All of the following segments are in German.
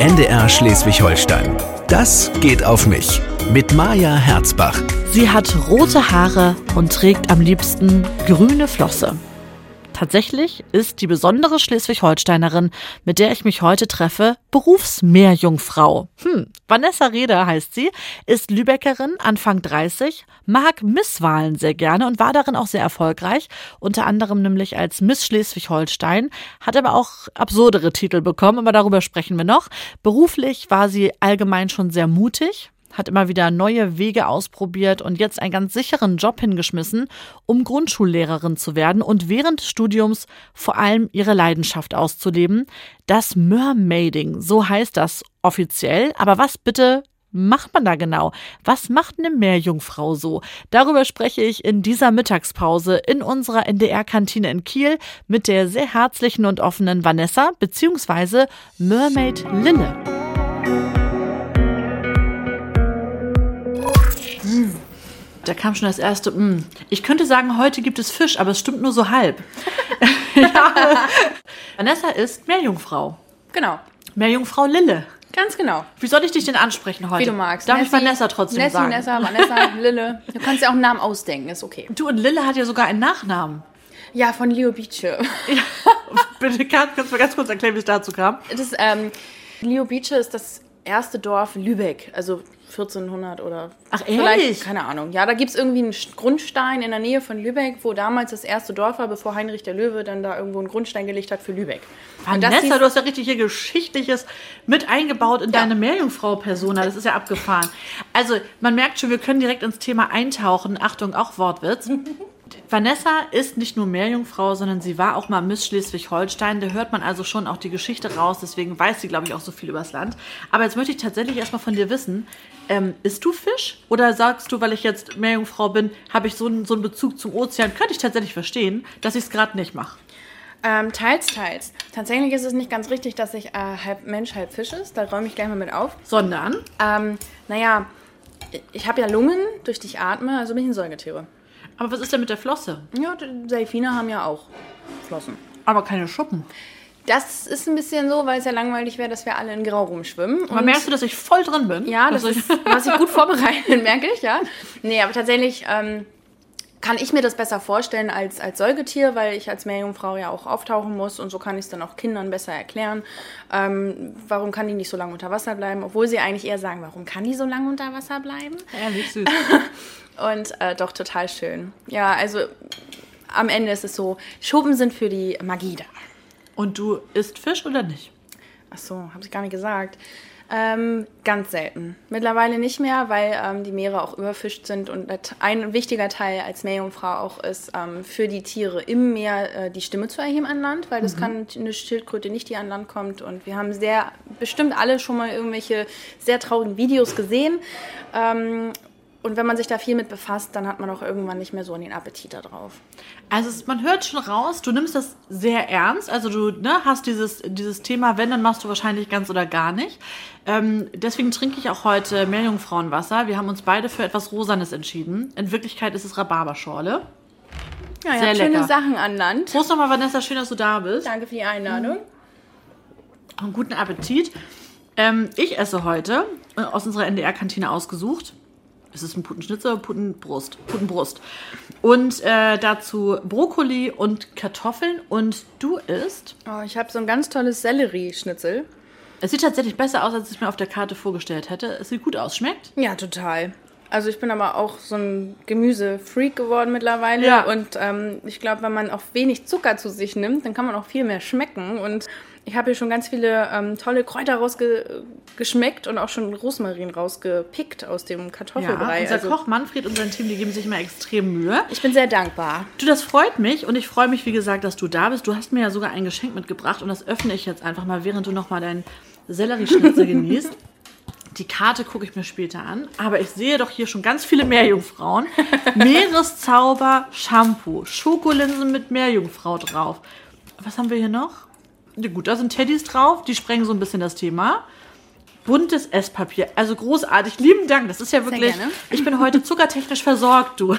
NDR Schleswig-Holstein. Das geht auf mich. Mit Maja Herzbach. Sie hat rote Haare und trägt am liebsten grüne Flosse. Tatsächlich ist die besondere Schleswig-Holsteinerin, mit der ich mich heute treffe, Berufsmeerjungfrau. Hm, Vanessa Reder heißt sie, ist Lübeckerin, Anfang 30, mag Misswahlen sehr gerne und war darin auch sehr erfolgreich, unter anderem nämlich als Miss Schleswig-Holstein, hat aber auch absurdere Titel bekommen, aber darüber sprechen wir noch. Beruflich war sie allgemein schon sehr mutig, hat immer wieder neue Wege ausprobiert und jetzt einen ganz sicheren Job hingeschmissen, um Grundschullehrerin zu werden und während des Studiums vor allem ihre Leidenschaft auszuleben. Das Mermaiding, so heißt das offiziell. Aber was bitte macht man da genau? Was macht eine Meerjungfrau so? Darüber spreche ich in dieser Mittagspause in unserer NDR-Kantine in Kiel mit der sehr herzlichen und offenen Vanessa bzw. Mermaid Lille. Da kam schon das erste. Mh. Hm. Ich könnte sagen, heute gibt es Fisch, aber es stimmt nur so halb. ja. Vanessa ist Meerjungfrau. Genau. Meerjungfrau Lille. Ganz genau. Wie soll ich dich denn ansprechen heute? Wie du magst. Darf Nessie, ich Vanessa trotzdem Nessie, sagen? Vanessa, Vanessa, Lille. Du kannst ja auch einen Namen ausdenken, ist okay. Du und Lille hat ja sogar einen Nachnamen. Ja, von Leo Beache. Ja, bitte, kannst, kannst du mir ganz kurz erklären, wie es dazu kam? Das, ähm, Leo Beache ist das erste Dorf Lübeck. Also 1400 oder Ach, vielleicht, ehrlich? keine Ahnung. Ja, da gibt es irgendwie einen Grundstein in der Nähe von Lübeck, wo damals das erste Dorf war, bevor Heinrich der Löwe dann da irgendwo einen Grundstein gelegt hat für Lübeck. Vanessa, du hast ja richtig hier Geschichtliches mit eingebaut in ja. deine Meerjungfrau-Persona. Das ist ja abgefahren. Also, man merkt schon, wir können direkt ins Thema eintauchen. Achtung, auch Wortwitz. Vanessa ist nicht nur Meerjungfrau, sondern sie war auch mal Miss Schleswig-Holstein. Da hört man also schon auch die Geschichte raus. Deswegen weiß sie, glaube ich, auch so viel übers Land. Aber jetzt möchte ich tatsächlich erstmal von dir wissen, ähm, isst du Fisch? Oder sagst du, weil ich jetzt Meerjungfrau bin, habe ich so einen, so einen Bezug zum Ozean? Könnte ich tatsächlich verstehen, dass ich es gerade nicht mache. Ähm, teils, teils. Tatsächlich ist es nicht ganz richtig, dass ich äh, halb Mensch, halb Fisch ist. Da räume ich gleich mal mit auf. Sondern? Ähm, naja, ich habe ja Lungen, durch die ich atme, also bin ich ein Säugetiere. Aber was ist denn mit der Flosse? Ja, Delfine haben ja auch Flossen. Aber keine Schuppen. Das ist ein bisschen so, weil es ja langweilig wäre, dass wir alle in Grau rumschwimmen. Aber merkst du, dass ich voll drin bin? Ja, das ist, was ich gut vorbereitet, merke ich, ja. Nee, aber tatsächlich ähm, kann ich mir das besser vorstellen als, als Säugetier, weil ich als Meerjungfrau ja auch auftauchen muss und so kann ich es dann auch Kindern besser erklären. Ähm, warum kann die nicht so lange unter Wasser bleiben? Obwohl sie eigentlich eher sagen, warum kann die so lange unter Wasser bleiben? Ehrlich süß. Und äh, doch total schön. Ja, also am Ende ist es so, Schuppen sind für die Magie da. Und du isst Fisch oder nicht? Ach so, habe ich gar nicht gesagt. Ähm, ganz selten. Mittlerweile nicht mehr, weil ähm, die Meere auch überfischt sind und ein wichtiger Teil als Meerjungfrau auch ist, ähm, für die Tiere im Meer äh, die Stimme zu erheben an Land, weil das mhm. kann eine Schildkröte nicht, die an Land kommt. Und wir haben sehr, bestimmt alle schon mal irgendwelche sehr traurigen Videos gesehen. Und wenn man sich da viel mit befasst, dann hat man auch irgendwann nicht mehr so den Appetit darauf. Also es, man hört schon raus, du nimmst das sehr ernst. Also du ne, hast dieses, dieses Thema, wenn, dann machst du wahrscheinlich ganz oder gar nicht. Ähm, deswegen trinke ich auch heute Meerjungfrauenwasser. Wir haben uns beide für etwas Rosanes entschieden. In Wirklichkeit ist es Rhabarberschorle. Ja, sehr lecker. schöne Sachen an Land. Prost nochmal, Vanessa, schön, dass du da bist. Danke für die Einladung. Mhm. Einen guten Appetit. Ähm, ich esse heute äh, aus unserer NDR-Kantine ausgesucht ist es ein Putenschnitzel oder Putenbrust? Putenbrust. Und äh, dazu Brokkoli und Kartoffeln. Und du isst? Oh, ich habe so ein ganz tolles Sellerieschnitzel. Es sieht tatsächlich besser aus, als ich es mir auf der Karte vorgestellt hätte. Es sieht gut aus. Schmeckt? Ja, total. Also ich bin aber auch so ein Gemüsefreak geworden mittlerweile. Ja. Und ähm, ich glaube, wenn man auch wenig Zucker zu sich nimmt, dann kann man auch viel mehr schmecken. Und ich habe hier schon ganz viele ähm, tolle Kräuter rausgeschmeckt und auch schon Rosmarin rausgepickt aus dem Kartoffelbrei. Ja, unser also, Koch Manfred und sein Team, die geben sich immer extrem Mühe. Ich bin sehr dankbar. Du, das freut mich und ich freue mich, wie gesagt, dass du da bist. Du hast mir ja sogar ein Geschenk mitgebracht und das öffne ich jetzt einfach mal, während du nochmal deinen Sellerieschnitzel genießt. Die Karte gucke ich mir später an, aber ich sehe doch hier schon ganz viele Meerjungfrauen. Meereszauber Shampoo, Schokolinsen mit Meerjungfrau drauf. Was haben wir hier noch? Ja, gut, da sind Teddys drauf, die sprengen so ein bisschen das Thema. Buntes Esspapier, also großartig. Lieben Dank, das ist ja wirklich. Ich bin heute zuckertechnisch versorgt, du.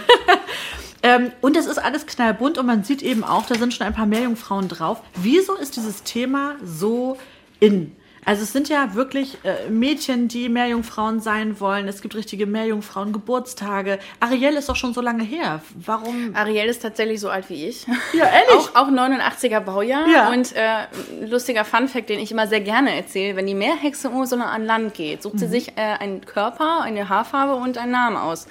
ähm, und das ist alles knallbunt und man sieht eben auch, da sind schon ein paar Meerjungfrauen drauf. Wieso ist dieses Thema so in? Also es sind ja wirklich äh, Mädchen, die Meerjungfrauen sein wollen. Es gibt richtige Meerjungfrauen-Geburtstage. Ariel ist doch schon so lange her. Warum? Ariel ist tatsächlich so alt wie ich. Ja, ehrlich? Auch, auch 89er Baujahr. Ja. Und äh, lustiger Funfact, den ich immer sehr gerne erzähle, wenn die Meerhexe Ursula an Land geht, sucht Mhm. sie sich äh, einen Körper, eine Haarfarbe und einen Namen aus.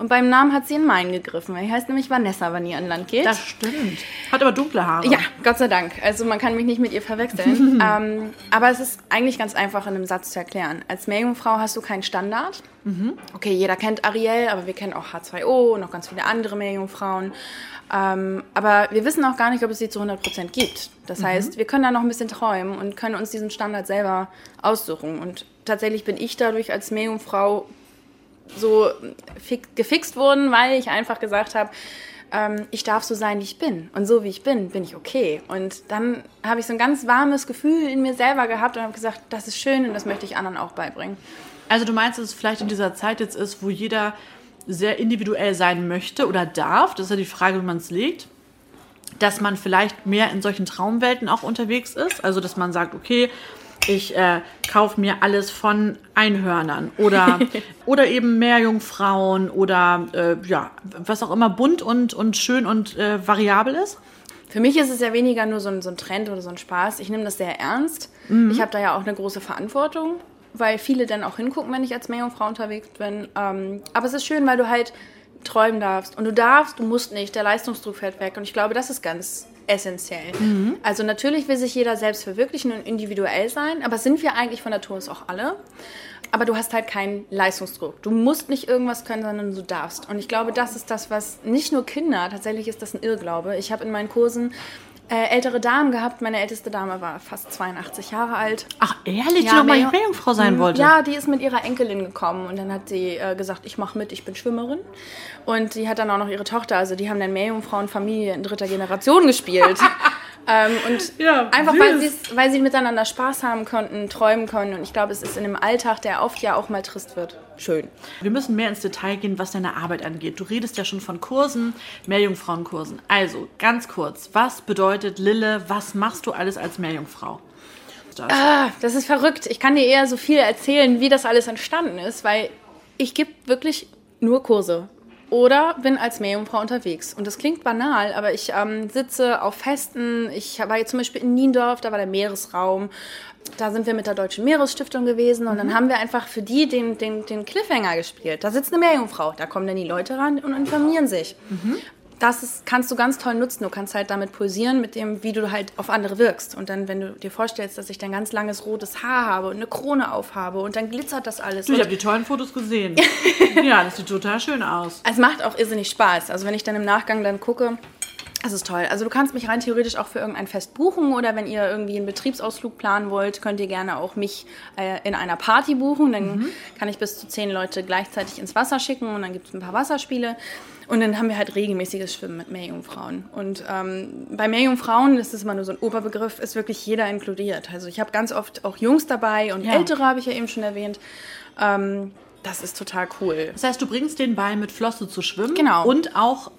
Und beim Namen hat sie in meinen gegriffen. Die heißt nämlich Vanessa, wenn die an Land geht. Das stimmt. Hat aber dunkle Haare. Ja, Gott sei Dank. Also man kann mich nicht mit ihr verwechseln. ähm, aber es ist eigentlich ganz einfach in einem Satz zu erklären. Als Meerjungfrau hast du keinen Standard. Okay, jeder kennt Ariel, aber wir kennen auch H2O und noch ganz viele andere Meerjungfrauen. Ähm, aber wir wissen auch gar nicht, ob es sie zu 100% gibt. Das heißt, wir können da noch ein bisschen träumen und können uns diesen Standard selber aussuchen. Und tatsächlich bin ich dadurch als Meerjungfrau so fix, gefixt worden, weil ich einfach gesagt habe, ähm, ich darf so sein, wie ich bin. Und so wie ich bin, bin ich okay. Und dann habe ich so ein ganz warmes Gefühl in mir selber gehabt und habe gesagt, das ist schön und das möchte ich anderen auch beibringen. Also du meinst, dass es vielleicht in dieser Zeit jetzt ist, wo jeder sehr individuell sein möchte oder darf, das ist ja die Frage, wie man es legt, dass man vielleicht mehr in solchen Traumwelten auch unterwegs ist. Also dass man sagt, okay, ich äh, kaufe mir alles von Einhörnern oder, oder eben Meerjungfrauen oder äh, ja, was auch immer bunt und, und schön und äh, variabel ist. Für mich ist es ja weniger nur so ein, so ein Trend oder so ein Spaß. Ich nehme das sehr ernst. Ich habe da ja auch eine große Verantwortung, weil viele dann auch hingucken, wenn ich als Meerjungfrau unterwegs bin. Ähm, aber es ist schön, weil du halt träumen darfst. Und du darfst, du musst nicht. Der Leistungsdruck fällt weg. Und ich glaube, das ist ganz essentiell. Also natürlich will sich jeder selbst verwirklichen und individuell sein, aber sind wir eigentlich von Natur aus auch alle. Aber du hast halt keinen Leistungsdruck. Du musst nicht irgendwas können, sondern du darfst. Und ich glaube, das ist das, was nicht nur Kinder, tatsächlich ist das ein Irrglaube. Ich habe in meinen Kursen äh, ältere Damen gehabt. Meine älteste Dame war fast 82 Jahre alt. Ach ehrlich, die Ja, noch mal Meer- Meerjungfrau sein wollte? Ja, die ist mit ihrer Enkelin gekommen und dann hat sie äh, gesagt, ich mache mit, ich bin Schwimmerin. Und die hat dann auch noch ihre Tochter, also die haben dann Meerjungfrauenfamilie in dritter Generation gespielt. ähm, und Ja, einfach, weil, weil sie miteinander Spaß haben konnten, träumen können. Und ich glaube, es ist in einem Alltag, der oft ja auch mal trist wird, schön. Wir müssen mehr ins Detail gehen, was deine Arbeit angeht. Du redest ja schon von Kursen, Meerjungfrauenkursen. Also, ganz kurz, was bedeutet Lille? Was machst du alles als Meerjungfrau? Das. Ah, das ist verrückt. Ich kann dir eher so viel erzählen, wie das alles entstanden ist, weil ich gebe wirklich nur Kurse. Oder bin als Meerjungfrau unterwegs. Und das klingt banal, aber ich ähm, sitze auf Festen. Ich war jetzt zum Beispiel in Niendorf, da war der Meeresraum. Da sind wir mit der Deutschen Meeresstiftung gewesen und dann haben wir einfach für die den, den, den Cliffhanger gespielt. Da sitzt eine Meerjungfrau, da kommen dann die Leute ran und informieren sich. Das ist, kannst du ganz toll nutzen. Du kannst halt damit pulsieren, mit dem, wie du halt auf andere wirkst. Und dann, wenn du dir vorstellst, dass ich dann ganz langes rotes Haar habe und eine Krone aufhabe und dann glitzert das alles. Du, ich habe die tollen Fotos gesehen. ja, das sieht total schön aus. es macht auch irrsinnig Spaß. Also wenn ich dann im Nachgang dann gucke, das ist toll. Also du kannst mich rein theoretisch auch für irgendein Fest buchen oder wenn ihr irgendwie einen Betriebsausflug planen wollt, könnt ihr gerne auch mich äh, in einer Party buchen. Dann kann ich bis zu zehn Leute gleichzeitig ins Wasser schicken und dann gibt es ein paar Wasserspiele. Und dann haben wir halt regelmäßiges Schwimmen mit Meerjungfrauen. Und ähm, bei Meerjungfrauen, das ist immer nur so ein Oberbegriff, ist wirklich jeder inkludiert. Also ich habe ganz oft auch Jungs dabei und Ja. Ältere habe ich ja eben schon erwähnt. Ähm, das ist total cool. Das heißt, du bringst den bei, mit Flosse zu schwimmen. Genau. Und auch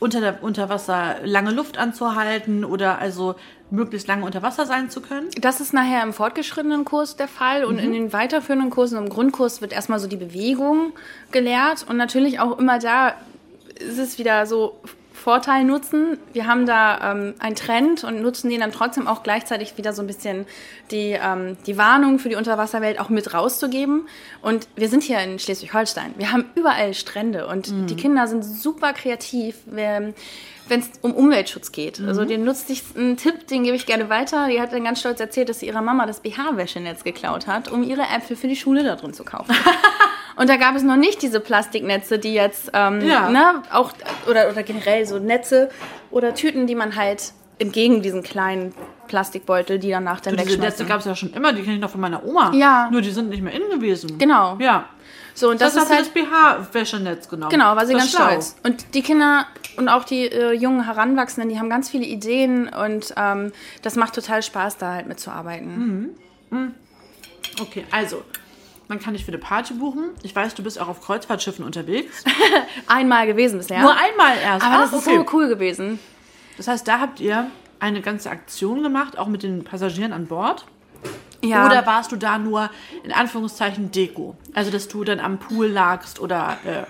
unter, der, unter Wasser lange Luft anzuhalten oder also möglichst lange unter Wasser sein zu können. Das ist nachher im fortgeschrittenen Kurs der Fall und in den weiterführenden Kursen, im Grundkurs wird erstmal so die Bewegung gelehrt und natürlich auch immer da ist es wieder so Vorteil nutzen. Wir haben da ähm, einen Trend und nutzen den dann trotzdem auch gleichzeitig wieder so ein bisschen die, ähm, die Warnung für die Unterwasserwelt auch mit rauszugeben. Und wir sind hier in Schleswig-Holstein. Wir haben überall Strände und die Kinder sind super kreativ. Wenn es um Umweltschutz geht. Also den nutzt sich einen Tipp, den gebe ich gerne weiter. Die hat dann ganz stolz erzählt, dass sie ihrer Mama das BH-Wäschenetz geklaut hat, um ihre Äpfel für die Schule da drin zu kaufen. Und da gab es noch nicht diese Plastiknetze, die jetzt ähm, Ja. ne, auch oder, oder generell so Netze oder Tüten, die man halt entgegen diesen kleinen Plastikbeutel, die danach dann Diese Netze wegschmeißen. gab es ja schon immer, die kenne ich noch von meiner Oma. Ja. Nur die sind nicht mehr innen gewesen. Genau. Ja. So und Das, das, ist halt das BH-Wäschenetz genommen. Genau, war sie Das ganz stolz. Und die Kinder und auch die äh, jungen Heranwachsenden, die haben ganz viele Ideen und ähm, das macht total Spaß, da halt mitzuarbeiten. Okay, also, man kann dich für eine Party buchen. Ich weiß, du bist auch auf Kreuzfahrtschiffen unterwegs. Einmal gewesen bisher. Nur einmal erst. aber Ah, das ist okay. so cool gewesen. Das heißt, da habt ihr eine ganze Aktion gemacht, auch mit den Passagieren an Bord. Ja. Oder warst du da nur in Anführungszeichen Deko? Also, dass du dann am Pool lagst oder. Äh,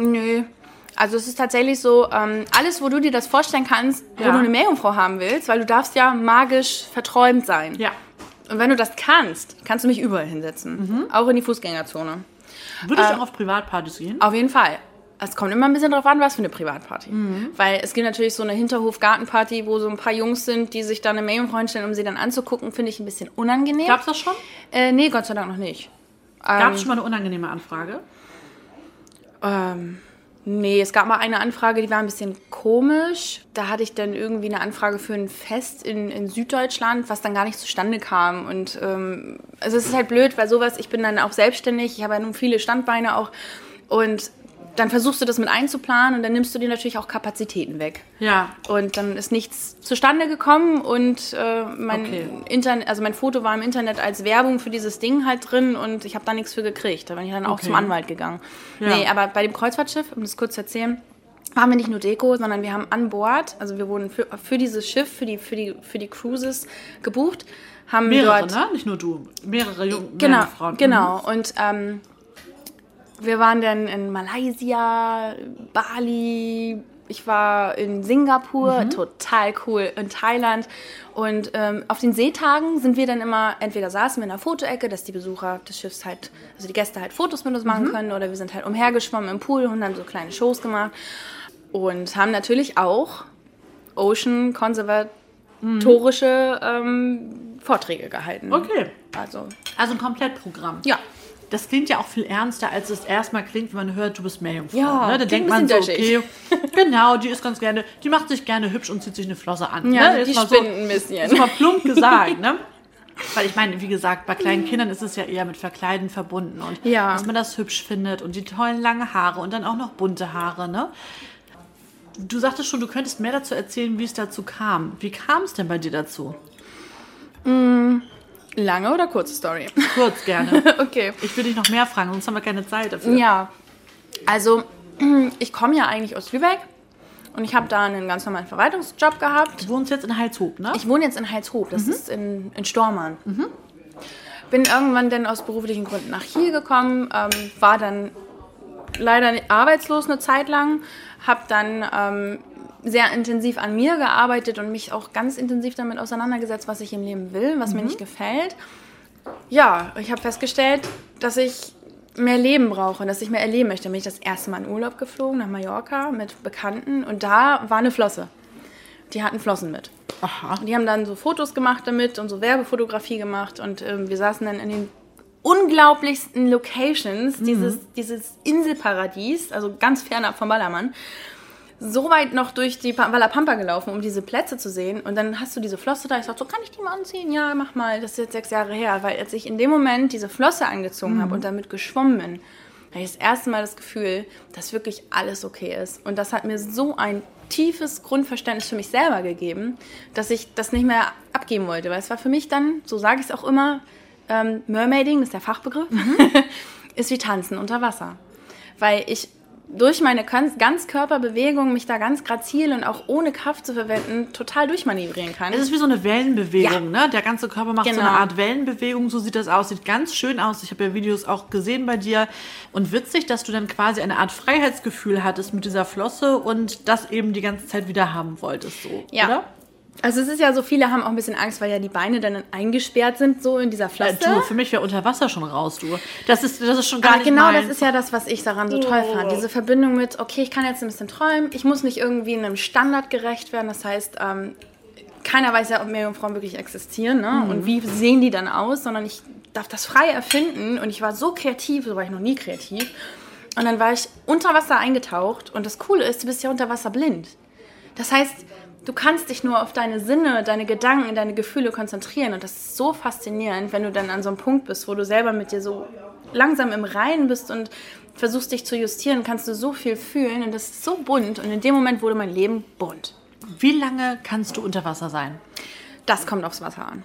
Nö. Also es ist tatsächlich so, ähm, alles, wo du dir das vorstellen kannst, wo Ja. du eine Meerjungfrau haben willst, weil du darfst ja magisch verträumt sein. ja. Und wenn du das kannst, kannst du mich überall hinsetzen. Auch in die Fußgängerzone. Würdest Äh, du auch auf Privatpartys gehen? Auf jeden Fall. Es kommt immer ein bisschen drauf an, was für eine Privatparty. Weil es gibt natürlich so eine Hinterhof-Gartenparty, wo so ein paar Jungs sind, die sich dann eine Meerjungfrau hinstellen, um sie dann anzugucken, finde ich ein bisschen unangenehm. Gab's das schon? Äh, nee, Gott sei Dank noch nicht. Gab es schon mal eine unangenehme Anfrage? Ähm, nee, es gab mal eine Anfrage, die war ein bisschen komisch. Da hatte ich dann irgendwie eine Anfrage für ein Fest in, in Süddeutschland, was dann gar nicht zustande kam. Und ähm, also es ist halt blöd, weil sowas, ich bin dann auch selbstständig, ich habe ja nun viele Standbeine auch. Und dann versuchst du das mit einzuplanen und dann nimmst du dir natürlich auch Kapazitäten weg. Ja. Und dann ist nichts zustande gekommen und äh, mein Okay. Internet, also mein Foto war im Internet als Werbung für dieses Ding halt drin und ich habe da nichts für gekriegt. Da bin ich dann auch Okay. zum Anwalt gegangen. Ja. Nee, aber bei dem Kreuzfahrtschiff, um das kurz zu erzählen, waren wir nicht nur Deko, sondern wir haben an Bord, also wir wurden für, für dieses Schiff, für die, für, die, für die Cruises gebucht, haben Mehrere, dort ne? Nicht nur du. Mehrere junge Genau, Frauen. Mhm. genau. Und ähm, wir waren dann in Malaysia, Bali, ich war in Singapur, Mhm. total cool, in Thailand. Und ähm, auf den Seetagen sind wir dann immer, entweder saßen wir in der Fotoecke, dass die Besucher des Schiffs halt, also die Gäste halt Fotos mit uns Mhm. machen können, oder wir sind halt umhergeschwommen im Pool und haben so kleine Shows gemacht. Und haben natürlich auch Ocean konservatorische ähm, Vorträge gehalten. Okay. Also, Also ein Komplettprogramm. ja. Das klingt ja auch viel ernster, als es erstmal klingt, wenn man hört, du bist Meerjungfrau. Ja, ne? Da klingt denkt man so, okay, genau, die ist ganz gerne, die macht sich gerne hübsch und zieht sich eine Flosse an. Ja, ne? die Jetzt mal so, ein bisschen. Ist mal plump gesagt, ne? Weil ich meine, wie gesagt, bei kleinen Kindern ist es ja eher mit Verkleiden verbunden und Ja. dass man das hübsch findet und die tollen lange Haare und dann auch noch bunte Haare, ne? Du sagtest schon, du könntest mehr dazu erzählen, wie es dazu kam. Wie kam es denn bei dir dazu? Lange oder kurze Story? Kurz gerne. okay. Ich will dich noch mehr fragen, sonst haben wir keine Zeit dafür. Ja, also ich komme ja eigentlich aus Lübeck und ich habe da einen ganz normalen Verwaltungsjob gehabt. Du wohnst jetzt in Heilshoop, ne? Ich wohne jetzt in Heilshoop, das ist in, in Stormann. Bin irgendwann dann aus beruflichen Gründen nach hier gekommen, ähm, war dann leider arbeitslos eine Zeit lang, habe dann ähm, sehr intensiv an mir gearbeitet und mich auch ganz intensiv damit auseinandergesetzt, was ich im Leben will, was mir nicht gefällt. Ja, ich habe festgestellt, dass ich mehr Leben brauche, dass ich mehr erleben möchte. Dann bin ich das erste Mal in Urlaub geflogen nach Mallorca mit Bekannten und da war eine Flosse. Die hatten Flossen mit. Aha. Und die haben dann so Fotos gemacht damit und so Werbefotografie gemacht und ähm, wir saßen dann in den unglaublichsten Locations dieses, dieses Inselparadies, also ganz fernab vom Ballermann, so weit noch durch die Walla Pampa gelaufen, um diese Plätze zu sehen. Und dann hast du diese Flosse da. Ich dachte, so kann ich die mal anziehen? Ja, mach mal. Das ist jetzt sechs Jahre her. Weil als ich in dem Moment diese Flosse angezogen habe und damit geschwommen bin, hatte ich das erste Mal das Gefühl, dass wirklich alles okay ist. Und das hat mir so ein tiefes Grundverständnis für mich selber gegeben, dass ich das nicht mehr abgeben wollte. Weil es war für mich dann, so sage ich es auch immer, ähm, Mermaiding, das ist der Fachbegriff, ist wie Tanzen unter Wasser. Weil ich durch meine ganz- Ganzkörperbewegung mich da ganz grazil und auch ohne Kraft zu verwenden total durchmanövrieren kann. Es ist wie so eine Wellenbewegung, Ja. ne? Der ganze Körper macht so Genau. eine Art Wellenbewegung, so sieht das aus. Sieht ganz schön aus. Ich habe ja Videos auch gesehen bei dir. Und witzig, dass du dann quasi eine Art Freiheitsgefühl hattest mit dieser Flosse und das eben die ganze Zeit wieder haben wolltest, so, Ja. oder? Also es ist ja so, viele haben auch ein bisschen Angst, weil ja die Beine dann eingesperrt sind, so in dieser Äh, Flosse. du, für mich wäre unter Wasser schon raus, du. Das ist, das ist schon gar Aber nicht genau mein. das ist ja das, was ich daran so toll fand. Diese Verbindung mit, okay, ich kann jetzt ein bisschen träumen, ich muss nicht irgendwie einem Standard gerecht werden. Das heißt, ähm, keiner weiß ja, ob Meerjungfrauen wirklich existieren ne? und wie sehen die dann aus, sondern ich darf das frei erfinden und ich war so kreativ, so war ich noch nie kreativ. Und dann war ich unter Wasser eingetaucht und das Coole ist, du bist ja unter Wasser blind. Das heißt, du kannst dich nur auf deine Sinne, deine Gedanken, deine Gefühle konzentrieren. Und das ist so faszinierend, wenn du dann an so einem Punkt bist, wo du selber mit dir so langsam im Reinen bist und versuchst dich zu justieren, kannst du so viel fühlen. Und das ist so bunt. Und in dem Moment wurde mein Leben bunt. Wie lange kannst du unter Wasser sein? Das kommt aufs Wasser an.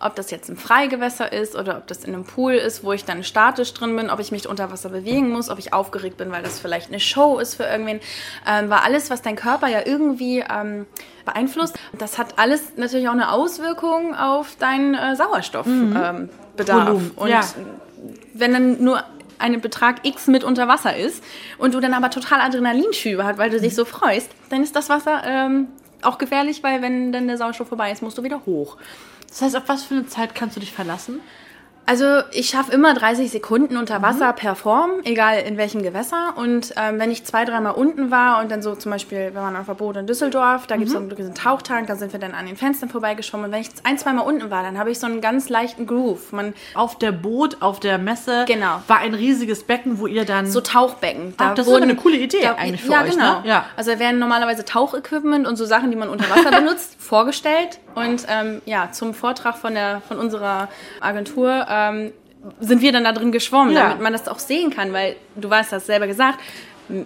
Ob das jetzt ein Freigewässer ist oder ob das in einem Pool ist, wo ich dann statisch drin bin, ob ich mich unter Wasser bewegen muss, ob ich aufgeregt bin, weil das vielleicht eine Show ist für irgendwen. Ähm, war alles, was dein Körper ja irgendwie ähm, beeinflusst. Das hat alles natürlich auch eine Auswirkung auf deinen äh, Sauerstoffbedarf. Volumen, und ja. wenn dann nur ein Betrag X mit unter Wasser ist und du dann aber total Adrenalinschübe hast, weil du dich so freust, dann ist das Wasser ähm, auch gefährlich, weil wenn dann der Sauerstoff vorbei ist, musst du wieder hoch. Das heißt, auf was für eine Zeit kannst du dich verlassen? Also ich schaffe immer 30 Sekunden unter Wasser per Form, egal in welchem Gewässer. Und ähm, wenn ich zwei, dreimal unten war und dann so zum Beispiel, wir waren auf der Boot in Düsseldorf, da gibt es so einen Tauchtank, da sind wir dann an den Fenstern vorbeigeschwommen. Und wenn ich ein, zweimal unten war, dann habe ich so einen ganz leichten Groove. Man, Auf der Boot, auf der Messe Genau. war ein riesiges Becken, wo ihr dann so Tauchbecken. Ach, das ist aber eine coole Idee eigentlich für ja, euch, genau. ne? Ja. Also da werden normalerweise Tauchequipment und so Sachen, die man unter Wasser benutzt, vorgestellt. Und ähm, ja, zum Vortrag von, der, von unserer Agentur ähm, sind wir dann da drin geschwommen, Ja. damit man das auch sehen kann, weil du weißt, hast selber gesagt,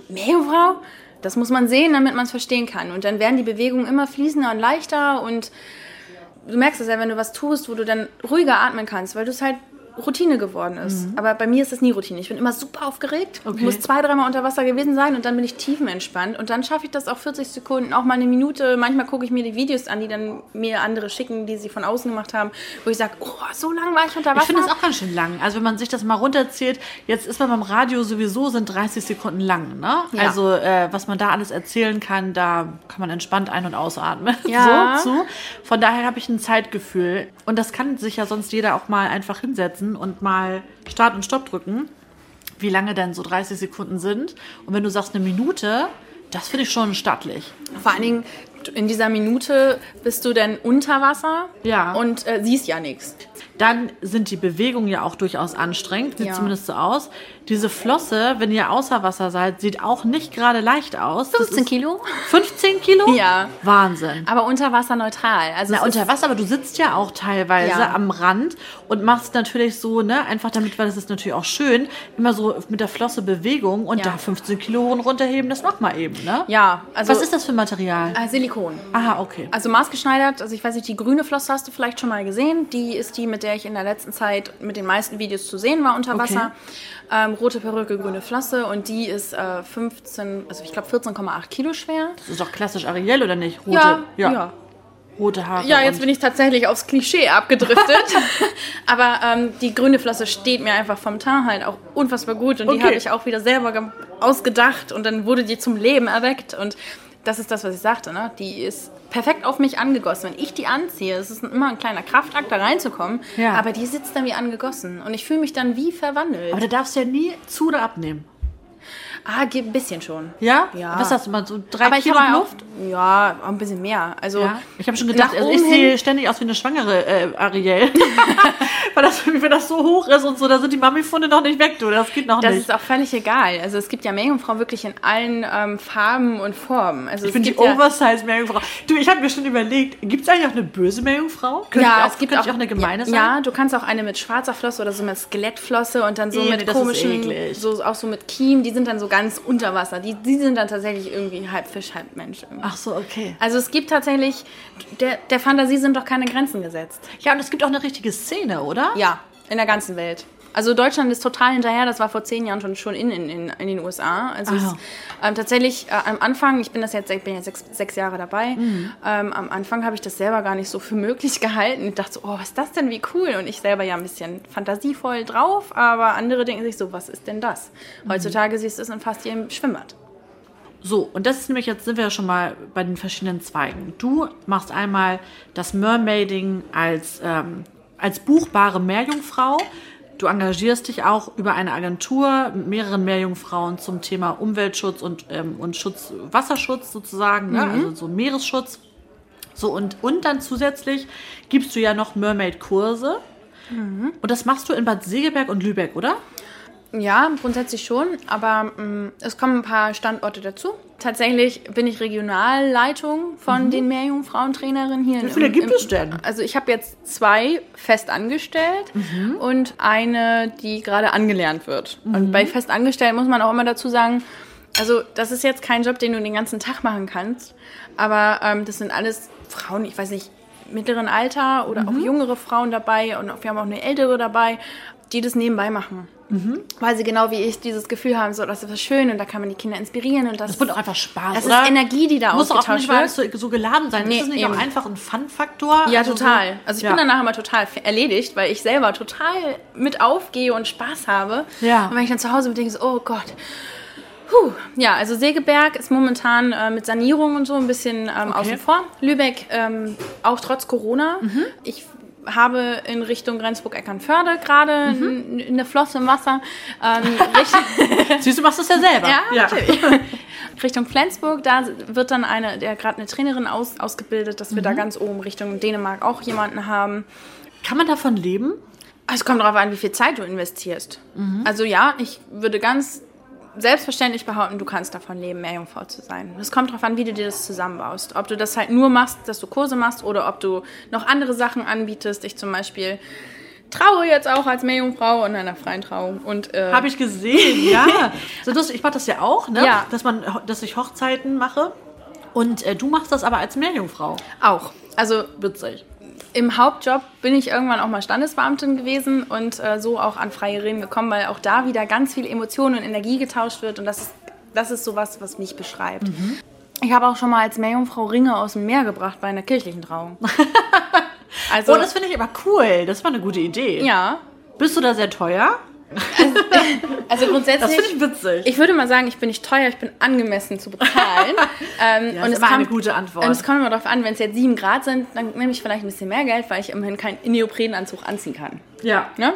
Meerjungfrau, das muss man sehen, damit man es verstehen kann. Und dann werden die Bewegungen immer fließender und leichter und du merkst es ja, wenn du was tust, wo du dann ruhiger atmen kannst, weil du es halt Routine geworden ist. Aber bei mir ist es nie Routine. Ich bin immer super aufgeregt, Okay. muss zwei, dreimal unter Wasser gewesen sein und dann bin ich tiefenentspannt. Und dann schaffe ich das auch 40 Sekunden, auch mal eine Minute. Manchmal gucke ich mir die Videos an, die dann mir andere schicken, die sie von außen gemacht haben, wo ich sage, oh, so lange war ich unter Wasser. Ich finde das auch ganz schön lang. Also wenn man sich das mal runterzählt, jetzt ist man beim Radio sowieso, sind 30 Sekunden lang. Ne? Ja. Also äh, was man da alles erzählen kann, da kann man entspannt ein- und ausatmen. Ja. So zu. Von daher habe ich ein Zeitgefühl. Und das kann sich ja sonst jeder auch mal einfach hinsetzen und mal Start und Stopp drücken, wie lange denn so 30 Sekunden sind. Und wenn du sagst eine Minute, das finde ich schon stattlich. Vor allen Dingen in dieser Minute bist du dann unter Wasser Ja. und äh, siehst ja nichts. Dann sind die Bewegungen ja auch durchaus anstrengend, sieht Ja. zumindest so aus. Diese Flosse, wenn ihr außer Wasser seid, sieht auch nicht gerade leicht aus. Das 15 ist Kilo? 15 Kilo? Ja. Wahnsinn. Aber unter Wasser neutral. Also Na, unter Wasser, aber du sitzt ja auch teilweise Ja. am Rand und machst natürlich so, ne, einfach damit, weil das ist natürlich auch schön, immer so mit der Flosse Bewegung und Ja. da 15 Kilo hoch und runterheben, das macht mal eben, ne? Ja, also Was ist das für ein Material? Äh, Silikon. Aha, okay. Also maßgeschneidert, also ich weiß nicht, die grüne Flosse hast du vielleicht schon mal gesehen. Die ist die, mit der ich in der letzten Zeit mit den meisten Videos zu sehen war unter Okay. Wasser. Ähm, rote Perücke, grüne Flosse und die ist äh, 15, also ich glaube 14,8 Kilo schwer. Das ist doch klassisch Ariel, oder nicht? Rote, Ja, ja. Rote Haare. Ja, jetzt bin ich tatsächlich aufs Klischee abgedriftet. Aber ähm, die grüne Flosse steht mir einfach vom Teint halt auch unfassbar gut. Und die Okay. habe ich auch wieder selber ge- ausgedacht und dann wurde die zum Leben erweckt. Und das ist das, was ich sagte. Ne? Die ist perfekt auf mich angegossen. Wenn ich die anziehe, es ist immer ein kleiner Kraftakt, da reinzukommen. Ja. Aber die sitzt dann wie angegossen. Und ich fühle mich dann wie verwandelt. Aber da darfst du ja nie zu oder abnehmen. Ah, ein bisschen schon. Ja? Ja. Was hast du mal, so drei Aber ich Kilo habe Luft? auch, ja, auch ein bisschen mehr. Also Ja. Ich habe schon gedacht, also ich sehe ständig aus wie eine schwangere äh, Ariel. Weil das, wenn das so hoch ist und so, da sind die Mami-Funde noch nicht weg, du. Das geht noch Das nicht. ist auch völlig egal. Also es gibt ja Meerjungfrauen wirklich in allen ähm, Farben und Formen. Also ich bin die ja, Oversize-Meerjungfrau. Du, ich habe mir schon überlegt, gibt es eigentlich auch eine böse Meerjungfrau? Könnte ja, ich auch, es gibt auch, ich auch eine gemeine sein? Ja, du kannst auch eine mit schwarzer Flosse oder so mit Skelettflosse und dann so Nee, mit das komischen, so auch so mit Kiem. Die sind dann so ganz unter Wasser. Die, die sind dann tatsächlich irgendwie halb Fisch, halb Mensch. Irgendwie. Ach so, okay. Also es gibt tatsächlich, der, der Fantasie sind doch keine Grenzen gesetzt. Ja, und es gibt auch eine richtige Szene, oder? Ja, in der ganzen Welt. Also Deutschland ist total hinterher, das war vor zehn Jahren schon, schon in, in, in den USA. Also es, Aha. ähm, tatsächlich äh, am Anfang, ich bin das jetzt, ich bin jetzt sechs, sechs Jahre dabei, Mhm. ähm, am Anfang habe ich das selber gar nicht so für möglich gehalten. Ich dachte so, oh, was ist das denn, wie cool. Und ich selber ja ein bisschen fantasievoll drauf, aber andere denken sich so, was ist denn das? Mhm. Heutzutage siehst du es in fast jedem Schwimmbad. So, und das ist nämlich, jetzt sind wir ja schon mal bei den verschiedenen Zweigen. Du machst einmal das Mermaiding als, ähm, als buchbare Meerjungfrau. Du engagierst dich auch über eine Agentur mit mehreren Meerjungfrauen zum Thema Umweltschutz und, ähm, und Schutz, Wasserschutz sozusagen, ne? also so Meeresschutz. So, und, und dann zusätzlich gibst du ja noch Mermaid-Kurse. Und das machst du in Bad Segeberg und Lübeck, oder? Ja, grundsätzlich schon, aber mh, es kommen ein paar Standorte dazu. Tatsächlich bin ich Regionalleitung von den Meerjungfrauentrainerinnen hier. Mhm. Wie viele im- gibt im- es denn? Also ich habe jetzt zwei fest angestellt Mhm. und eine, die gerade angelernt wird. Mhm. Und bei fest angestellt muss man auch immer dazu sagen, also das ist jetzt kein Job, den du den ganzen Tag machen kannst, aber ähm, das sind alles Frauen, ich weiß nicht, mittleren Alter oder auch jüngere Frauen dabei und wir haben auch eine ältere dabei, die das nebenbei machen. Weil sie genau wie ich dieses Gefühl haben, so, das ist was schön und da kann man die Kinder inspirieren und das, Das wird auch einfach Spaß, das oder? ist Energie, die da Muss auch ausgetauscht nicht mal wird. so, so geladen sein. Nee, ist das nicht eben. auch einfach ein Fun-Faktor? Ja, Also total. So, Also ich ja. bin dann nachher mal total erledigt, weil ich selber total mit aufgehe und Spaß habe. Ja. Und wenn ich dann zu Hause bin, denke ich so, oh Gott. Puh. Ja, also Segeberg ist momentan äh, mit Sanierung und so ein bisschen ähm, außen vor. Lübeck ähm, auch trotz Corona. Mhm. Ich habe in Richtung Grenzburg-Eckernförde gerade Mhm. eine Flosse im Wasser. Ähm, Siehst du, machst das ja selber. ja, natürlich. Richtung Flensburg, da wird dann eine, der gerade eine Trainerin aus, ausgebildet, dass wir Mhm. da ganz oben Richtung Dänemark auch jemanden haben. Kann man davon leben? Es kommt darauf an, wie viel Zeit du investierst. Also ja, ich würde ganz selbstverständlich behaupten, du kannst davon leben, Meerjungfrau zu sein. Es kommt darauf an, wie du dir das zusammenbaust. Ob du das halt nur machst, dass du Kurse machst oder ob du noch andere Sachen anbietest. Ich zum Beispiel traue jetzt auch als Meerjungfrau in einer freien Trauung. Und, äh, Habe ich gesehen, ja. So, das, ich mache das ja auch, ne? Ja. Dass, man, dass ich Hochzeiten mache. Und äh, du machst das aber als Meerjungfrau. auch. Also Witzig. Im Hauptjob bin ich irgendwann auch mal Standesbeamtin gewesen und äh, so auch an freie Reden gekommen, weil auch da wieder ganz viel Emotionen und Energie getauscht wird und das ist, das ist sowas, was mich beschreibt. Ich habe auch schon mal als Meerjungfrau Ringe aus dem Meer gebracht bei einer kirchlichen Trauung. also, Oh, das finde ich aber cool. Das war eine gute Idee. ja, Bist du da sehr teuer? Also Das grundsätzlich. finde ich witzig. Ich würde mal sagen, ich bin nicht teuer, ich bin angemessen zu bezahlen. ähm, Ja, ist immer eine gute Antwort. Und es kommt immer darauf an, wenn es jetzt sieben Grad sind, dann nehme ich vielleicht ein bisschen mehr Geld, weil ich immerhin keinen Neoprenanzug anziehen kann. ja. Ne?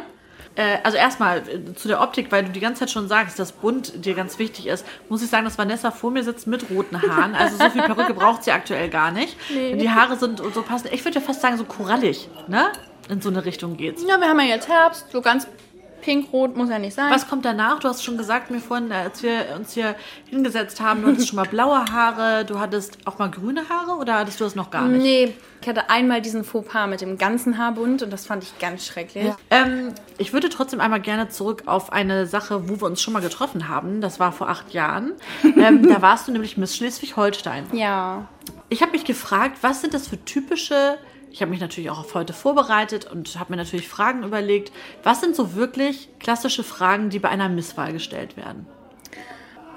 Äh, also erstmal äh, zu der Optik, weil du die ganze Zeit schon sagst, dass bunt dir ganz wichtig ist, muss ich sagen, dass Vanessa vor mir sitzt mit roten Haaren. Also so viel Perücke braucht sie aktuell gar nicht. Nee. Die Haare sind so passend. Ich würde ja fast sagen, so korallig, ne? In so eine Richtung geht's. Ja, wir haben ja jetzt Herbst, so ganz pink-rot muss ja nicht sein. Was kommt danach? Du hast schon gesagt mir vorhin, äh, als wir uns hier hingesetzt haben, du hattest schon mal blaue Haare, du hattest auch mal grüne Haare oder hattest du das noch gar nicht? Nee, ich hatte einmal diesen Fauxpas mit dem ganzen Haarbund und das fand ich ganz schrecklich. Ähm, ich würde trotzdem einmal gerne zurück auf eine Sache, wo wir uns schon mal getroffen haben. Das war vor acht Jahren. Ähm, da warst du nämlich Miss Schleswig-Holstein. Ja. Ich habe mich gefragt, was sind das für typische. Ich habe mich natürlich auch auf heute vorbereitet und habe mir natürlich Fragen überlegt. Was sind so wirklich klassische Fragen, die bei einer Misswahl gestellt werden?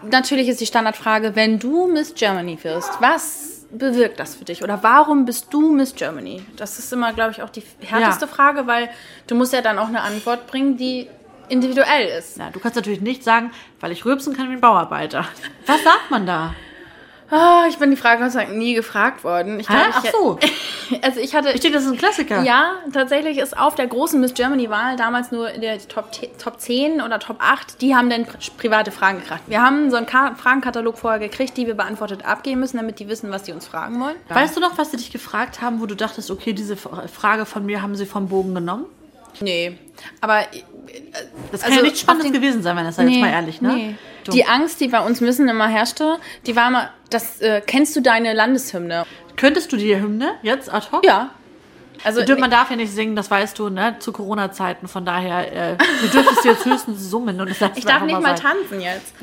Natürlich ist die Standardfrage, wenn du Miss Germany wirst, was bewirkt das für dich? Oder warum bist du Miss Germany? Das ist immer, glaube ich, auch die härteste Ja. Frage, weil du musst ja dann auch eine Antwort bringen, die individuell ist. Na, du kannst natürlich nicht sagen, weil ich rülpsen kann wie ein Bauarbeiter. Was sagt man da? Ah, ich bin die Frage Gott sei Dank nie gefragt worden. Ich Hä? glaub, Ach ich, so. Also ich hatte... Ich denke, das ist ein Klassiker. Ja, tatsächlich ist auf der großen Miss Germany-Wahl damals nur in der Top, Top 10 oder Top 8, die haben dann pri- private Fragen gekriegt. Wir haben so einen Ka Fragenkatalog vorher gekriegt, die wir beantwortet abgeben müssen, damit die wissen, was sie uns fragen wollen. Weißt du noch, was sie dich gefragt haben, wo du dachtest, okay, diese Frage von mir haben sie vom Bogen genommen? Nee, aber... Das kann Also, ja nichts Spannendes gewesen sein, wenn das sei jetzt mal ehrlich, ne? Nee. Die Angst, die bei uns Missen immer herrschte, die war immer, das, äh, kennst du deine Landeshymne? Könntest du die Hymne jetzt ad hoc? Ja. Also, Du, man darf ja nicht singen, das weißt du, ne? Zu Corona-Zeiten. Von daher, äh, du dürftest jetzt höchstens summen. Und das ich darf nicht mal sein. tanzen jetzt.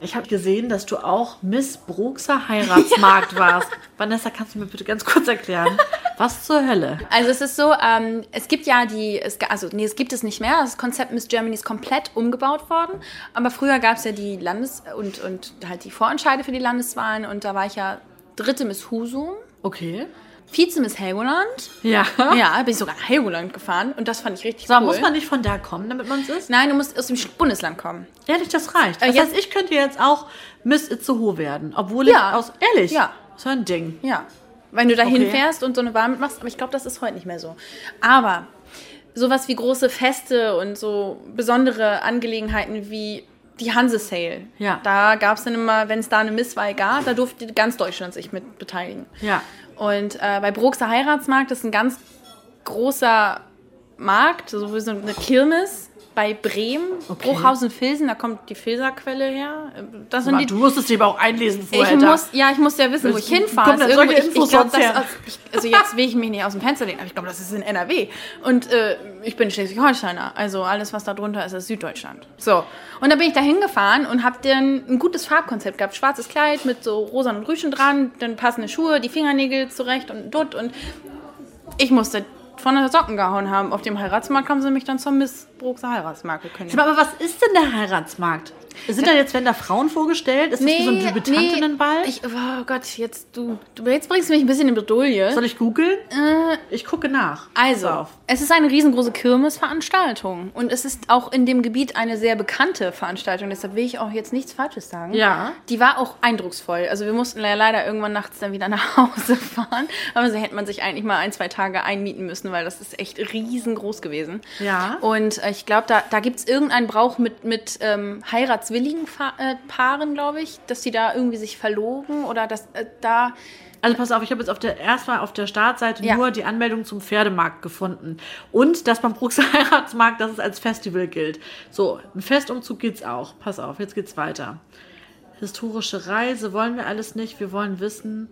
Ich habe gesehen, dass du auch Miss Bruxer Heiratsmarkt warst. Vanessa, kannst du mir bitte ganz kurz erklären, was zur Hölle? Also es ist so, ähm, es gibt ja die, es, also nee, es gibt es nicht mehr. Das Konzept Miss Germany ist komplett umgebaut worden. Aber früher gab es ja die Landes- und, und halt die Vorentscheide für die Landeswahlen. Und da war ich ja dritte Miss Husum, Okay. Vize Miss Helgoland. Ja. Ja, bin ich sogar nach Helgoland gefahren. Und das fand ich richtig So, cool. muss man nicht von da kommen, damit man es ist? Nein, du musst aus dem Bundesland kommen. Ehrlich, das reicht. Das Äh, heißt, ich könnte jetzt auch Miss Itzehoe werden, obwohl Ja. ich aus... Ehrlich? Ja. So ein Ding. Ja. Wenn du da Okay. hinfährst und so eine Wahl mitmachst, aber ich glaube, das ist heute nicht mehr so. Aber sowas wie große Feste und so besondere Angelegenheiten wie die Hanse Sale. Ja. Da gab es dann immer, wenn es da eine Misswahl gab, da durfte ganz Deutschland sich mit beteiligen. Ja. Und äh, bei Bruxer Heiratsmarkt ist ein ganz großer Markt, so wie so eine Kirmes bei Bremen, Okay. Bruchhausen-Filsen, da kommt die Filserquelle her. Das sind Aber die, du musstest dich aber auch einlesen ich vorher. da. muss, ja, ich muss ja wissen, wo ich hinfahre. ist solche ich, ich glaub, das, ich, also jetzt will ich mich nicht aus dem Fenster lehnen, aber ich glaube, das ist in NRW. Und äh, ich bin Schleswig-Holsteiner, also alles, was da drunter ist, ist Süddeutschland. So, und da bin ich da hingefahren und habe dann ein gutes Farbkonzept gehabt. Schwarzes Kleid mit so rosa und Rüschen dran, dann passende Schuhe, die Fingernägel zurecht und dutt und Ich musste von den Socken gehauen haben. Auf dem Heiratsmarkt haben sie mich dann zur Miss Bruxer Heiratsmarkt gekündigt. Aber was ist denn der Heiratsmarkt? Sind da jetzt, wenn da Frauen vorgestellt? Ist das wie so ein Debütantinnenball? Nee, ich, oh Gott, jetzt, du, du, jetzt bringst du mich ein bisschen in Bredouille. Soll ich googeln? Äh, ich gucke nach. Also, es ist eine riesengroße Kirmesveranstaltung. Und es ist auch in dem Gebiet eine sehr bekannte Veranstaltung. Deshalb will ich auch jetzt nichts Falsches sagen. Ja. Die war auch eindrucksvoll. Also wir mussten leider irgendwann nachts dann wieder nach Hause fahren. Aber so hätte man sich eigentlich mal ein, zwei Tage einmieten müssen, weil das ist echt riesengroß gewesen. Ja. Und äh, ich glaube, da, da gibt es irgendeinen Brauch mit, mit ähm, heiratswilligen Fa äh, Paaren, glaube ich, dass die da irgendwie sich verlogen oder dass äh, da also pass auf, ich habe jetzt auf der erstmal auf der Startseite Ja. nur die Anmeldung zum Pferdemarkt gefunden und dass beim Bruxer Heiratsmarkt das es als Festival gilt. So, ein Festumzug gibt's auch. Pass auf, jetzt geht's weiter. Historische Reise wollen wir alles nicht. Wir wollen wissen,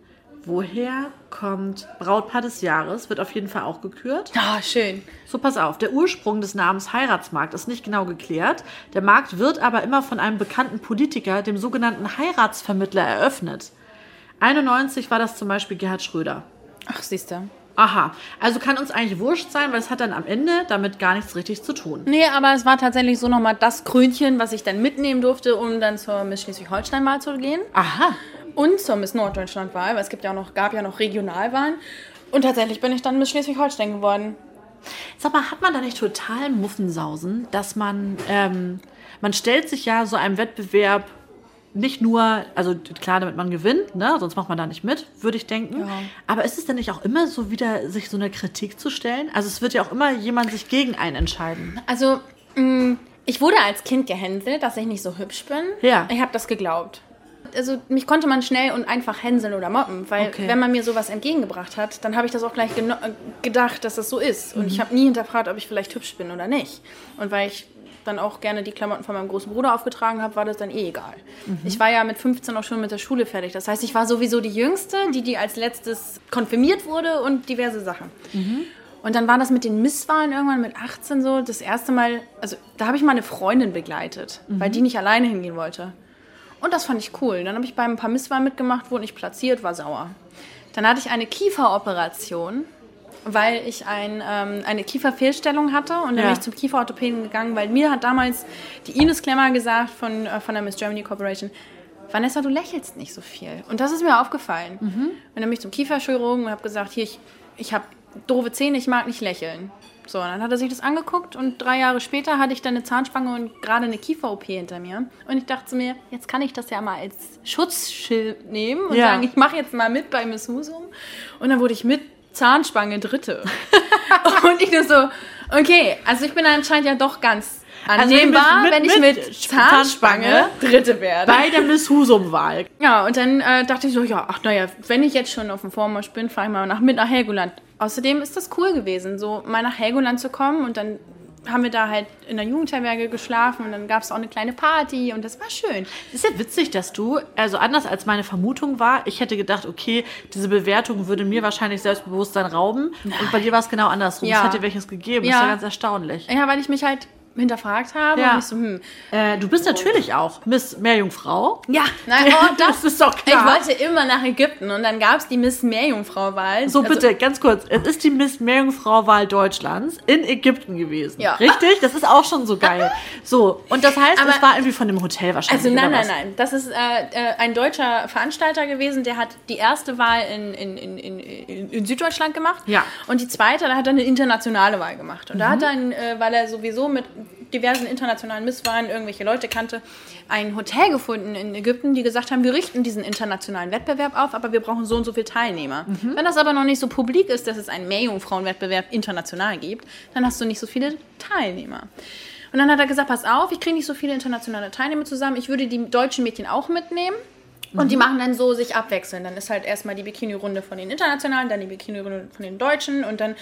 woher kommt Brautpaar des Jahres wird auf jeden Fall auch gekürt. Ah, schön. So, pass auf, der Ursprung des Namens Heiratsmarkt ist nicht genau geklärt. Der Markt wird aber immer von einem bekannten Politiker, dem sogenannten Heiratsvermittler, eröffnet. 91 war das zum Beispiel Gerhard Schröder. Ach, siehst du. Aha, also kann uns eigentlich wurscht sein, weil es hat dann am Ende damit gar nichts richtig zu tun. Nee, aber es war tatsächlich so nochmal das Krönchen, was ich dann mitnehmen durfte, um dann zur Miss Schleswig-Holstein-Wahl zu gehen. Aha, Und zur Miss Norddeutschland-Wahl, weil es gibt ja auch noch, gab ja noch Regionalwahlen. Und tatsächlich bin ich dann Miss Schleswig-Holstein geworden. sag mal, hat man da nicht total Muffensausen, dass man, ähm, man stellt sich ja so einem Wettbewerb nicht nur, also klar, damit man gewinnt, ne? sonst macht man da nicht mit, würde ich denken. Ja. Aber ist es denn nicht auch immer so wieder, sich so eine Kritik zu stellen? Also es wird ja auch immer jemand sich gegen einen entscheiden. Also, mh, ich wurde als Kind gehänselt, dass ich nicht so hübsch bin. Ja. Ich habe das geglaubt. Also mich konnte man schnell und einfach hänseln oder mobben, weil Okay. wenn man mir sowas entgegengebracht hat, dann habe ich das auch gleich äh, gedacht, dass das so ist. Und ich habe nie hinterfragt, ob ich vielleicht hübsch bin oder nicht. Und weil ich dann auch gerne die Klamotten von meinem großen Bruder aufgetragen habe, war das dann eh egal. Ich war ja mit 15 auch schon mit der Schule fertig. Das heißt, ich war sowieso die Jüngste, die, die als letztes konfirmiert wurde und diverse Sachen. Und dann war das mit den Misswahlen irgendwann mit 18 so das erste Mal, also da habe ich mal eine Freundin begleitet, weil die nicht alleine hingehen wollte. Und das fand ich cool. Dann habe ich bei ein paar Misswahlen mitgemacht, wurde nicht platziert, war sauer. Dann hatte ich eine Kieferoperation, weil ich ein, ähm, eine Kieferfehlstellung hatte und dann Ja. bin ich zum Kieferorthopäden gegangen, weil mir hat damals die Ines Klemmer gesagt von, äh, von der Miss Germany Corporation, Vanessa, du lächelst nicht so viel. Und das ist mir aufgefallen. Und dann bin ich zum Kieferchirurgen und habe gesagt, hier, ich, ich habe doofe Zähne, ich mag nicht lächeln. So, und dann hat er sich das angeguckt und drei Jahre später hatte ich dann eine Zahnspange und gerade eine Kiefer-OP hinter mir. Und ich dachte mir, jetzt kann ich das ja mal als Schutzschild nehmen und Ja. sagen, ich mache jetzt mal mit bei Miss Husum. Und dann wurde ich mit Zahnspange Dritte. und ich nur so, okay, also ich bin anscheinend ja doch ganz Also annehmbar, mit- wenn ich mit mit Zahnspange, Zahnspange Dritte werde. Bei der Miss Husum-Wahl. Ja, und dann äh, dachte ich so, ja, ach naja, wenn ich jetzt schon auf dem Vormarsch bin, fahre ich mal nach, mit nach Helgoland. Außerdem ist das cool gewesen, so mal nach Helgoland zu kommen und dann haben wir da halt in der Jugendherberge geschlafen und dann gab es auch eine kleine Party und das war schön. Es ist ja witzig, dass du, also anders als meine Vermutung war, ich hätte gedacht, okay, diese Bewertung würde mir wahrscheinlich Selbstbewusstsein rauben. Und bei dir war es genau andersrum. Ja. Es hat dir welches gegeben. Das Ja. ist ja ganz erstaunlich. Ja, weil ich mich halt hinterfragt habe Ja. und ich so, hm. Äh, du bist natürlich auch Miss Meerjungfrau. Ja, nein, oh, das, Das ist doch Ich klar. wollte immer nach Ägypten und dann gab es die Miss Meerjungfrau-Wahl. So, Also- bitte, ganz kurz. Es ist die Miss Meerjungfrau-Wahl Deutschlands in Ägypten gewesen. Ja. Richtig? Das ist auch schon so geil. So, und das heißt, Aber- es war irgendwie von dem Hotel wahrscheinlich. Also nein, nein, nein. Das ist äh, äh, ein deutscher Veranstalter gewesen, der hat die erste Wahl in, in, in, in, in Süddeutschland gemacht. Ja. Und die zweite, da hat er eine internationale Wahl gemacht. Und da Mhm. hat er, ein, äh, weil er sowieso mit diversen internationalen Misswahlen irgendwelche Leute kannte, ein Hotel gefunden in Ägypten, die gesagt haben, wir richten diesen internationalen Wettbewerb auf, aber wir brauchen so und so viele Teilnehmer. Mhm. Wenn das aber noch nicht so publik ist, dass es einen Meerjungfrauenwettbewerb international gibt, dann hast du nicht so viele Teilnehmer. Und dann hat er gesagt, pass auf, ich kriege nicht so viele internationale Teilnehmer zusammen, ich würde die deutschen Mädchen auch mitnehmen. Und die machen dann so sich abwechseln. Dann ist halt erstmal die Bikini-Runde von den Internationalen, dann die Bikini-Runde von den Deutschen und dann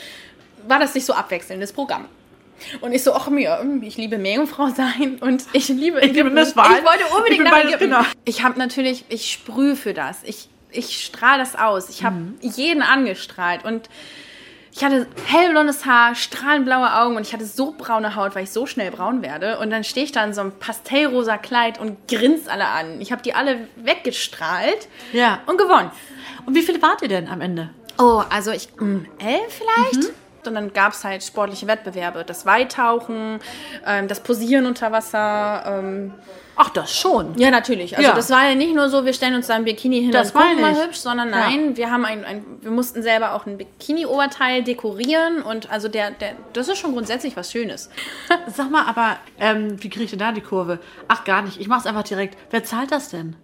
war das nicht so abwechselndes Programm. Und ich so, ach mir, ich liebe Meerjungfrau sein und ich liebe Ich liebe. Ich wollte Ich unbedingt bin nach beides, Ägypten. genau. Ich habe natürlich, ich sprühe für das. Ich, ich strahle das aus. Ich habe jeden angestrahlt und ich hatte hellblondes Haar, strahlenblaue Augen und ich hatte so braune Haut, weil ich so schnell braun werde. Und dann stehe ich da in so einem pastellrosa Kleid und grinse alle an. Ich habe die alle weggestrahlt Ja. und gewonnen. Und wie viele wart ihr denn am Ende? Oh, also ich, mm, elf vielleicht? Und dann gab es halt sportliche Wettbewerbe. Das Weitauchen, ähm, das Posieren unter Wasser. Ähm, Ach, das schon. ja, natürlich. Also Ja. das war ja nicht nur so, wir stellen uns da ein Bikini hin Das und gucken mal hübsch, sondern Ja. nein, wir haben ein, ein, wir mussten selber auch ein Bikini-Oberteil dekorieren und also der, der, das ist schon grundsätzlich was Schönes. Sag mal, aber ähm, wie kriege ich denn da die Kurve? Ach, gar nicht. Ich mach's einfach direkt. Wer zahlt das denn?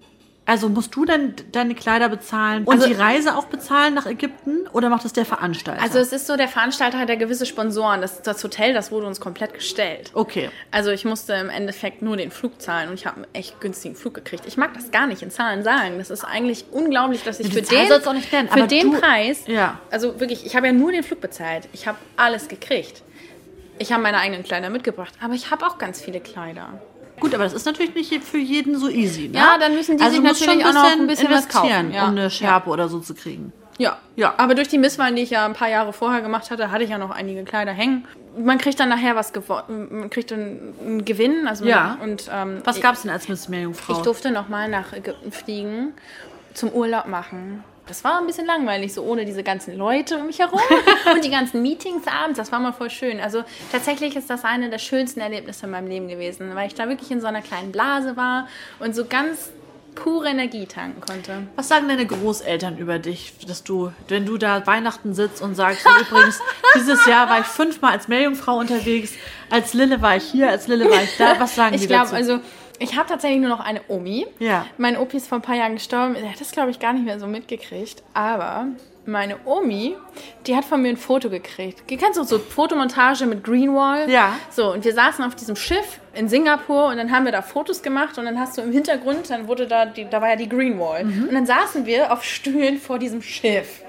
Also musst du dann deine Kleider bezahlen und Also- die Reise auch bezahlen nach Ägypten oder macht das der Veranstalter? Also es ist so, der Veranstalter hat ja gewisse Sponsoren. Das, das Hotel, das wurde uns komplett gestellt. okay. Also ich musste im Endeffekt nur den Flug zahlen und ich habe einen echt günstigen Flug gekriegt. Ich mag das gar nicht in Zahlen sagen. Das ist eigentlich unglaublich, dass ich Die für Zahl den, auch nicht nennen, für aber den du- Preis, Ja. also wirklich, ich habe ja nur den Flug bezahlt. Ich habe alles gekriegt. Ich habe meine eigenen Kleider mitgebracht, aber ich habe auch ganz viele Kleider. Gut, aber das ist natürlich nicht für jeden so easy. Ne? Ja, dann müssen die sich du musst natürlich auch noch ein bisschen was investieren, kaufen, ja. um eine Schärpe oder so zu kriegen. Ja. Ja. Aber durch die Misswahlen, die ich ja ein paar Jahre vorher gemacht hatte, hatte ich ja noch einige Kleider hängen. Man kriegt dann nachher was gewonnen, man kriegt dann einen Gewinn. Also Ja. Und, ähm, Was ich- gab's denn als Miss Meerjungfrau? Ich durfte noch mal nach Ägypten fliegen, zum Urlaub machen. Das war ein bisschen langweilig, so ohne diese ganzen Leute um mich herum und die ganzen Meetings abends. Das war mal voll schön. Also tatsächlich ist das eine der schönsten Erlebnisse in meinem Leben gewesen, weil ich da wirklich in so einer kleinen Blase war und so ganz pure Energie tanken konnte. Was sagen deine Großeltern über dich, dass du, wenn du da Weihnachten sitzt und sagst, übrigens, dieses Jahr war ich fünfmal als Meerjungfrau unterwegs, als Lille war ich hier, als Lille war ich da. Was sagen Ich die glaube, dazu? also ich habe tatsächlich nur noch eine Omi. Ja. Mein Opi ist vor ein paar Jahren gestorben. Der hat das, glaube ich, gar nicht mehr so mitgekriegt. Aber meine Omi, die hat von mir ein Foto gekriegt. Du kennst doch so Fotomontage mit Greenwall? Ja. So, und wir saßen auf diesem Schiff in Singapur und dann haben wir da Fotos gemacht und dann hast du im Hintergrund, dann wurde da, die, da war ja die Greenwall. Mhm. Und dann saßen wir auf Stühlen vor diesem Schiff.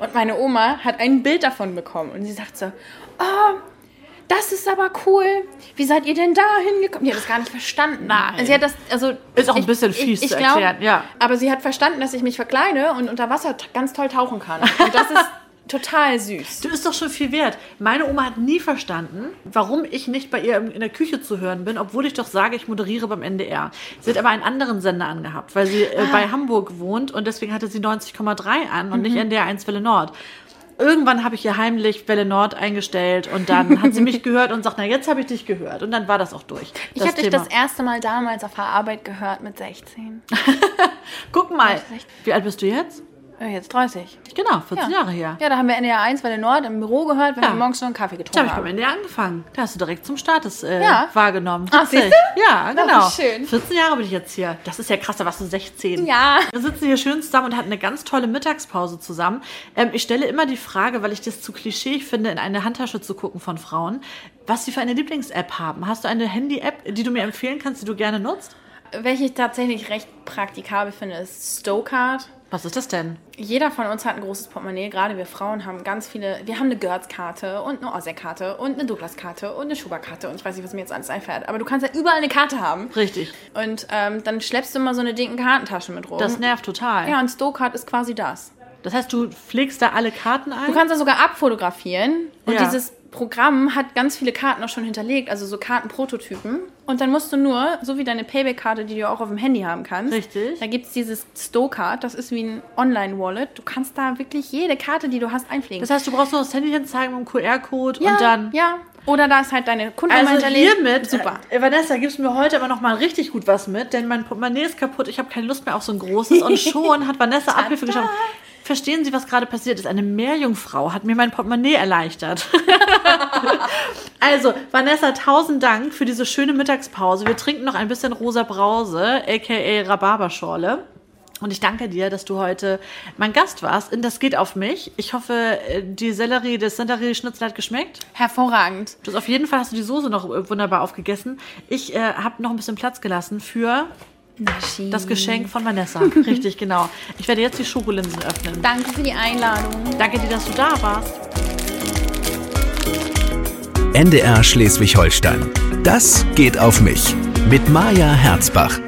Und meine Oma hat ein Bild davon bekommen und sie sagt so, oh, das ist aber cool. Wie seid ihr denn da hingekommen? Die hat das gar nicht verstanden. Nein. Sie hat das, also Ist auch ein bisschen fies zu glaub, erklären, ja. Aber sie hat verstanden, dass ich mich verkleide und unter Wasser ganz toll tauchen kann. Und das ist total süß. Du bist doch schon viel wert. Meine Oma hat nie verstanden, warum ich nicht bei ihr in der Küche zu hören bin, obwohl ich doch sage, ich moderiere beim NDR. Sie hat aber einen anderen Sender angehabt, weil sie äh, bei Hamburg wohnt und deswegen hatte sie 90,3 an und nicht NDR 1 Welle Nord. Irgendwann habe ich ihr heimlich Welle Nord eingestellt und dann hat sie mich gehört und sagt, na jetzt habe ich dich gehört. Und dann war das auch durch. Ich habe dich das erste Mal damals auf der Arbeit gehört mit 16. Guck mal, wie alt bist du jetzt? Ja, jetzt 30. Genau, 14 Jahre her. Ja, da haben wir NDR 1 Welle Nord im Büro gehört, wenn Ja. wir morgens noch einen Kaffee Da getrunken habe ich beim haben. NDR angefangen. Da hast du direkt zum Status äh, Ja. wahrgenommen. Ach, siehst du? Ja, Na, genau. schön. 14 Jahre bin ich jetzt hier. Das ist ja krass, da warst du 16. Ja. Wir sitzen hier schön zusammen und hatten eine ganz tolle Mittagspause zusammen. Ähm, ich stelle immer die Frage, weil ich das zu klischee finde, in eine Handtasche zu gucken von Frauen, was sie für eine Lieblings-App haben. Hast du eine Handy-App, die du mir empfehlen kannst, die du gerne nutzt? Welche ich tatsächlich recht praktikabel finde, ist Stowcard. Was ist das denn? Jeder von uns hat ein großes Portemonnaie, gerade wir Frauen haben ganz viele. Wir haben eine Gertz-Karte und eine Osek-Karte und eine Douglas-Karte und eine Schubert-Karte und ich weiß nicht, was mir jetzt alles einfällt. Aber du kannst ja überall eine Karte haben. Richtig. Und ähm, dann schleppst du immer so eine dicken Kartentasche mit rum. Das nervt total. ja, und Stowcard ist quasi das. Das heißt, du pflegst da alle Karten ein? Du kannst das sogar abfotografieren und Ja. dieses Programm hat ganz viele Karten auch schon hinterlegt, also so Kartenprototypen. Und dann musst du nur, so wie deine Payback-Karte, die du auch auf dem Handy haben kannst. Richtig. Da gibt es dieses Stowcard, das ist wie ein Online-Wallet. Du kannst da wirklich jede Karte, die du hast, einpflegen. Das heißt, du brauchst nur das Handy hinzeigen mit dem QR-Code ja, und dann. Ja. Oder da ist halt deine Kundennummer Also hinterlegt. hiermit, Super. Äh, Vanessa, gibst du mir heute aber noch mal richtig gut was mit, denn mein Portemonnaie ist kaputt. Ich habe keine Lust mehr auf so ein großes und schon hat Vanessa Abhilfe geschaffen. Verstehen Sie, was gerade passiert ist? Eine Meerjungfrau hat mir mein Portemonnaie erleichtert. also, Vanessa, tausend Dank für diese schöne Mittagspause. Wir trinken noch ein bisschen rosa Brause, aka Rhabarberschorle. Und ich danke dir, dass du heute mein Gast warst. Und das geht auf mich. Ich hoffe, die Sellerie, das Sellerie-Schnitzel hat geschmeckt. Hervorragend. Du hast auf jeden Fall hast du die Soße noch äh, wunderbar aufgegessen. Ich äh, habe noch ein bisschen Platz gelassen für das Geschenk von Vanessa. Richtig, genau. Ich werde jetzt die Schokolinsen öffnen. Danke für die Einladung. Danke dir, dass du da warst. NDR Schleswig-Holstein. Das geht auf mich. Mit Maja Herzbach.